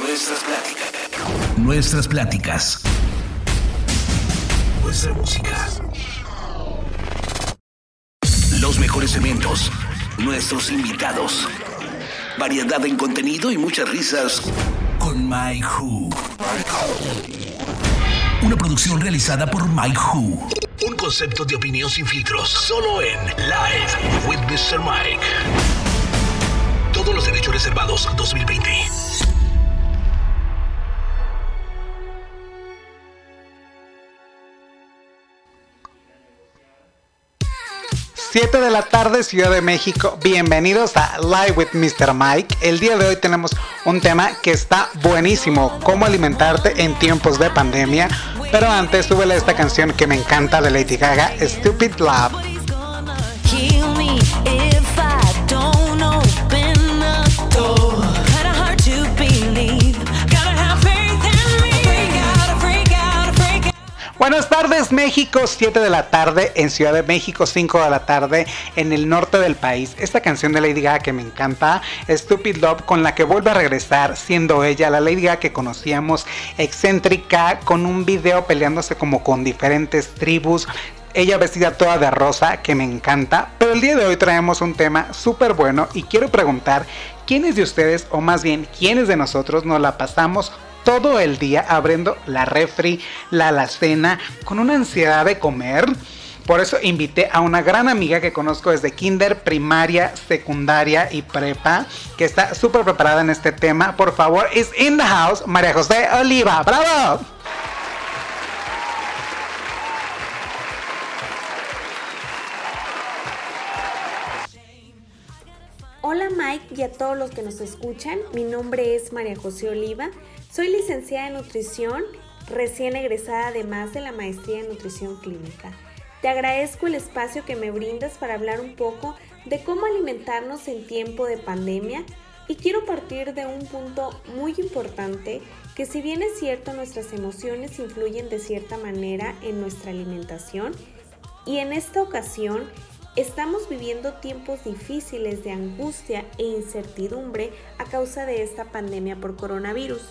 Nuestras pláticas. Nuestras pláticas. Nuestra música. Los mejores eventos. Nuestros invitados. Variedad en contenido y muchas risas con Mike Who. Una producción realizada por Mike Who. Un concepto de opinión sin filtros. Solo en Live with Mr. Mike. Todos los derechos reservados 2020. 7 de la tarde, Ciudad de México. Bienvenidos a Live with Mr. Mike. El día de hoy tenemos un tema que está buenísimo: cómo alimentarte en tiempos de pandemia. Pero antes, súbele esta canción que me encanta de Lady Gaga, Stupid Love. Buenas tardes México, 7 de la tarde en Ciudad de México, 5 de la tarde en el norte del país. Esta canción de Lady Gaga que me encanta, Stupid Love, con la que vuelve a regresar siendo ella la Lady Gaga que conocíamos, excéntrica, con un video peleándose como con diferentes tribus, ella vestida toda de rosa, que me encanta. Pero el día de hoy traemos un tema súper bueno y quiero preguntar, ¿quiénes de ustedes, o más bien, quiénes de nosotros nos la pasamos todo el día abriendo la refri, la alacena, con una ansiedad de comer. Por eso invité a una gran amiga que conozco desde kinder, primaria, secundaria y prepa, que está súper preparada en este tema. Por favor, is in the house, María José Oliva. ¡Bravo! Hola Mike y a todos los que nos escuchan, mi nombre es María José Oliva soy licenciada en nutrición, recién egresada además de la maestría en nutrición clínica. Te agradezco el espacio que me brindas para hablar un poco de cómo alimentarnos en tiempo de pandemia y quiero partir de un punto muy importante que si bien es cierto nuestras emociones influyen de cierta manera en nuestra alimentación y en esta ocasión estamos viviendo tiempos difíciles de angustia e incertidumbre a causa de esta pandemia por coronavirus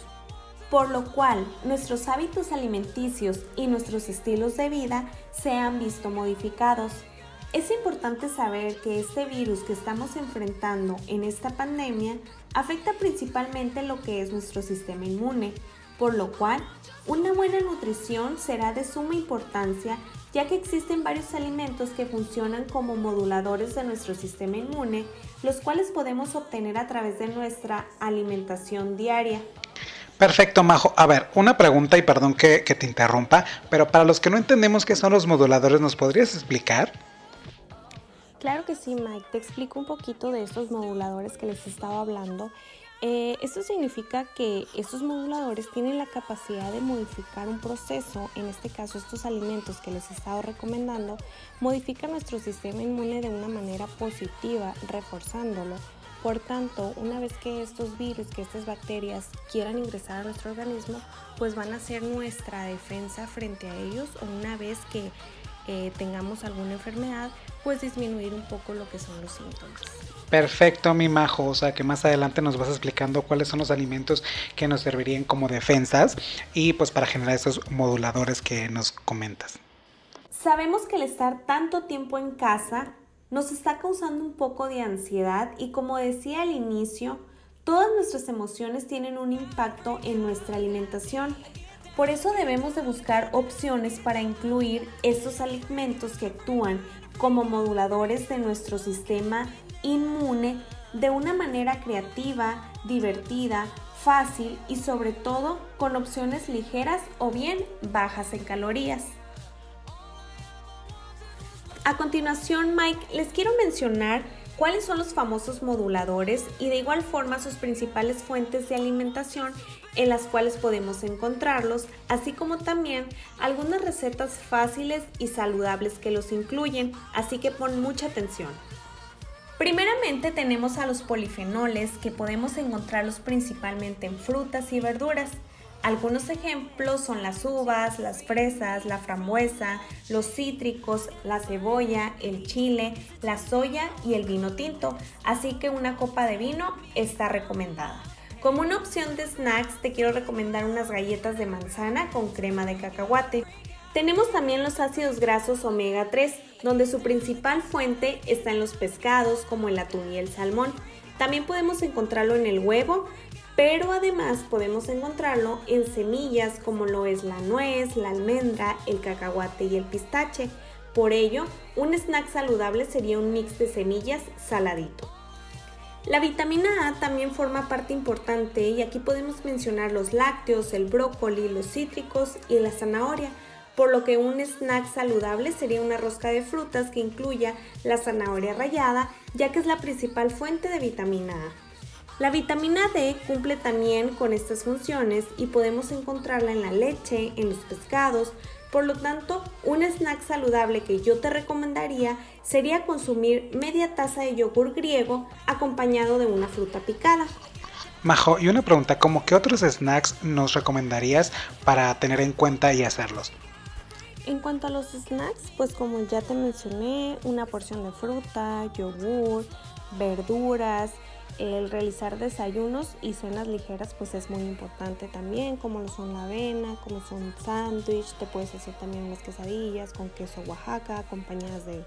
por lo cual nuestros hábitos alimenticios y nuestros estilos de vida se han visto modificados. Es importante saber que este virus que estamos enfrentando en esta pandemia afecta principalmente lo que es nuestro sistema inmune, por lo cual una buena nutrición será de suma importancia ya que existen varios alimentos que funcionan como moduladores de nuestro sistema inmune, los cuales podemos obtener a través de nuestra alimentación diaria. Perfecto, Majo. A ver, una pregunta y perdón que, te interrumpa, pero para los que no entendemos qué son los moduladores, ¿nos podrías explicar? Claro que sí, Mike. Te explico un poquito de estos moduladores que les estaba hablando. Eh, esto significa que estos moduladores tienen la capacidad de modificar un proceso, en este caso estos alimentos que les he estado recomendando, modifican nuestro sistema inmune de una manera positiva, reforzándolo por tanto, una vez que estos virus, que estas bacterias quieran ingresar a nuestro organismo, pues van a ser nuestra defensa frente a ellos o una vez que eh, tengamos alguna enfermedad, pues disminuir un poco lo que son los síntomas. Perfecto, mi majo. O sea que más adelante nos vas explicando cuáles son los alimentos que nos servirían como defensas y pues para generar esos moduladores que nos comentas. Sabemos que el estar tanto tiempo en casa nos está causando un poco de ansiedad y como decía al inicio, todas nuestras emociones tienen un impacto en nuestra alimentación. Por eso debemos de buscar opciones para incluir estos alimentos que actúan como moduladores de nuestro sistema inmune de una manera creativa, divertida, fácil y sobre todo con opciones ligeras o bien bajas en calorías. A continuación, Mike, les quiero mencionar cuáles son los famosos moduladores y de igual forma sus principales fuentes de alimentación en las cuales podemos encontrarlos, así como también algunas recetas fáciles y saludables que los incluyen, así que pon mucha atención. Primeramente tenemos a los polifenoles que podemos encontrarlos principalmente en frutas y verduras. Algunos ejemplos son las uvas, las fresas, la frambuesa, los cítricos, la cebolla, el chile, la soya y el vino tinto, así que una copa de vino está recomendada. Como una opción de snacks te quiero recomendar unas galletas de manzana con crema de cacahuate. Tenemos también los ácidos grasos omega 3, donde su principal fuente está en los pescados como el atún y el salmón. También podemos encontrarlo en el huevo, pero además podemos encontrarlo en semillas como lo es la nuez, la almendra, el cacahuate y el pistache. Por ello, un snack saludable sería un mix de semillas saladito. La vitamina A también forma parte importante y aquí podemos mencionar los lácteos, el brócoli, los cítricos y la zanahoria, por lo que un snack saludable sería una rosca de frutas que incluya la zanahoria rallada, ya que es la principal fuente de vitamina A. La vitamina D cumple también con estas funciones y podemos encontrarla en la leche, en los pescados, por lo tanto, un snack saludable que yo te recomendaría sería consumir media taza de yogur griego acompañado de una fruta picada. Majo, y una pregunta, ¿cómo qué otros snacks nos recomendarías para tener en cuenta y hacerlos? En cuanto a los snacks, pues como ya te mencioné, una porción de fruta, yogur, verduras, el realizar desayunos y cenas ligeras pues es muy importante también, como lo son la avena, como son sándwich, te puedes hacer también unas quesadillas con queso Oaxaca acompañadas de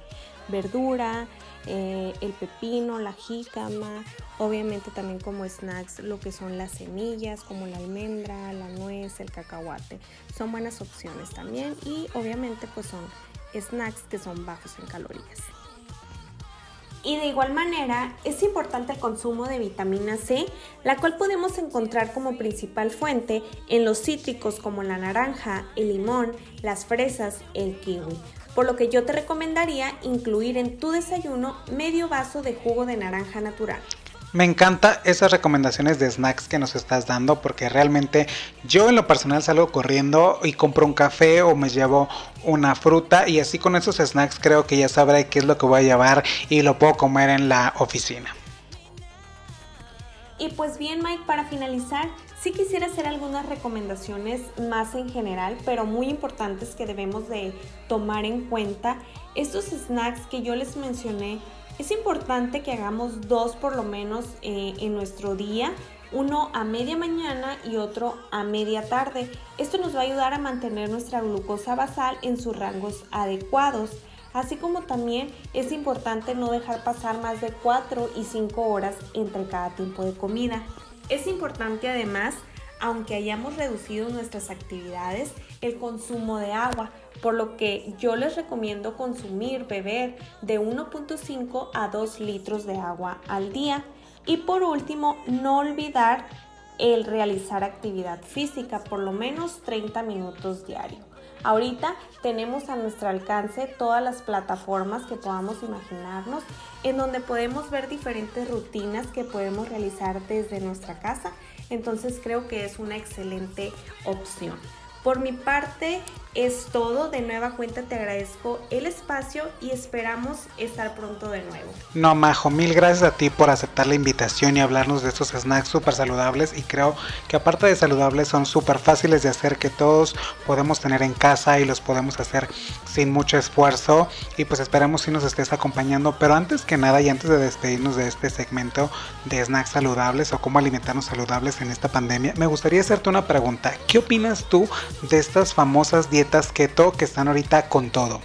verdura, eh, el pepino, la jícama, obviamente también como snacks lo que son las semillas como la almendra, la nuez, el cacahuate, son buenas opciones también y obviamente pues son snacks que son bajos en calorías. Y de igual manera, es importante el consumo de vitamina C, la cual podemos encontrar como principal fuente en los cítricos como la naranja, el limón, las fresas, el kiwi. Por lo que yo te recomendaría incluir en tu desayuno medio vaso de jugo de naranja natural. Me encanta esas recomendaciones de snacks que nos estás dando porque realmente yo en lo personal salgo corriendo y compro un café o me llevo una fruta y así con esos snacks creo que ya sabré qué es lo que voy a llevar y lo puedo comer en la oficina. Y pues bien Mike, para finalizar, sí quisiera hacer algunas recomendaciones más en general, pero muy importantes que debemos de tomar en cuenta. Estos snacks que yo les mencioné es importante que hagamos dos por lo menos eh, en nuestro día, uno a media mañana y otro a media tarde. Esto nos va a ayudar a mantener nuestra glucosa basal en sus rangos adecuados. Así como también es importante no dejar pasar más de 4 y 5 horas entre cada tiempo de comida. Es importante además aunque hayamos reducido nuestras actividades, el consumo de agua, por lo que yo les recomiendo consumir, beber de 1.5 a 2 litros de agua al día. Y por último, no olvidar el realizar actividad física, por lo menos 30 minutos diario. Ahorita tenemos a nuestro alcance todas las plataformas que podamos imaginarnos, en donde podemos ver diferentes rutinas que podemos realizar desde nuestra casa entonces creo que es una excelente opción. Por mi parte es todo. De nueva cuenta te agradezco el espacio y esperamos estar pronto de nuevo. No, Majo, mil gracias a ti por aceptar la invitación y hablarnos de estos snacks súper saludables. Y creo que aparte de saludables son súper fáciles de hacer que todos podemos tener en casa y los podemos hacer sin mucho esfuerzo. Y pues esperamos si nos estés acompañando. Pero antes que nada y antes de despedirnos de este segmento de snacks saludables o cómo alimentarnos saludables en esta pandemia, me gustaría hacerte una pregunta. ¿Qué opinas tú de estas famosas dietas keto que están ahorita con todo?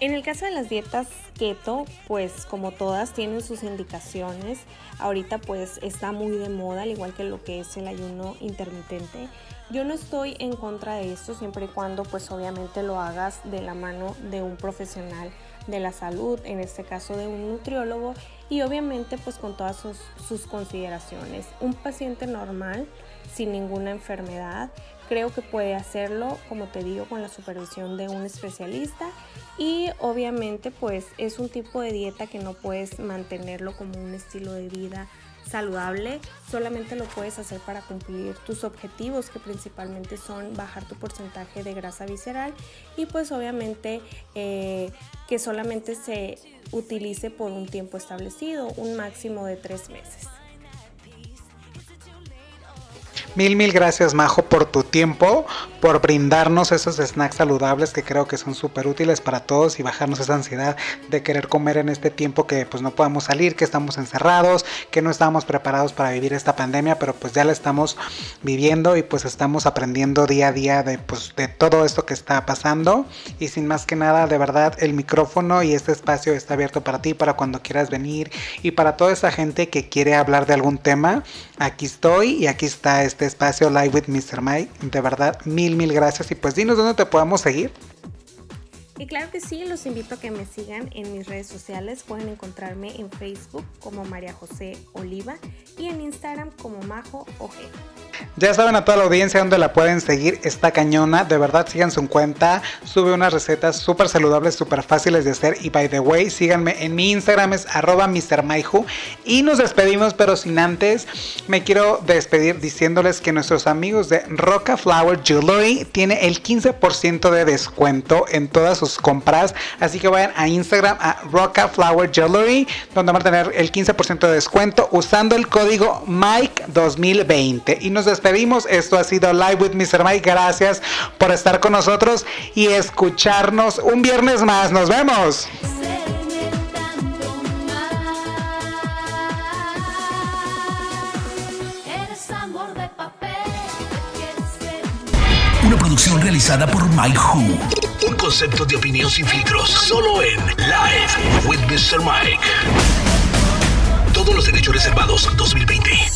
En el caso de las dietas keto, pues como todas tienen sus indicaciones. Ahorita pues está muy de moda, al igual que lo que es el ayuno intermitente. Yo no estoy en contra de esto siempre y cuando pues obviamente lo hagas de la mano de un profesional de la salud, en este caso de un nutriólogo y obviamente pues con todas sus, sus consideraciones. Un paciente normal sin ninguna enfermedad. Creo que puede hacerlo, como te digo, con la supervisión de un especialista y obviamente pues es un tipo de dieta que no puedes mantenerlo como un estilo de vida saludable, solamente lo puedes hacer para cumplir tus objetivos que principalmente son bajar tu porcentaje de grasa visceral y pues obviamente eh, que solamente se utilice por un tiempo establecido, un máximo de tres meses. Mil, mil gracias, Majo, por tu tiempo, por brindarnos esos snacks saludables que creo que son súper útiles para todos y bajarnos esa ansiedad de querer comer en este tiempo que pues no podemos salir, que estamos encerrados, que no estamos preparados para vivir esta pandemia, pero pues ya la estamos viviendo y pues estamos aprendiendo día a día de pues de todo esto que está pasando. Y sin más que nada, de verdad, el micrófono y este espacio está abierto para ti, para cuando quieras venir y para toda esa gente que quiere hablar de algún tema, aquí estoy y aquí está este espacio Live with Mr. Mike, de verdad, mil mil, gracias. Y pues dinos dónde te podemos seguir. Y claro que sí, los invito a que me sigan en mis redes sociales. Pueden encontrarme en Facebook como María José Oliva y en Instagram como Majo OG. Ya saben a toda la audiencia dónde la pueden seguir. Esta cañona, de verdad, sigan su cuenta. Sube unas recetas súper saludables, súper fáciles de hacer. Y by the way, síganme en mi Instagram, es arroba MrMaihu. Y nos despedimos, pero sin antes, me quiero despedir diciéndoles que nuestros amigos de Roca Flower Jewelry tiene el 15% de descuento en todas sus compras. Así que vayan a Instagram a Roca Flower Jewelry, donde van a tener el 15% de descuento usando el código Mike2020. Y nos despedimos. Esto ha sido Live with Mr. Mike. Gracias por estar con nosotros y escucharnos un viernes más. Nos vemos. Una producción realizada por Mike Who. Un concepto de opinión sin filtros. Solo en Live with Mr. Mike. Todos los derechos reservados 2020.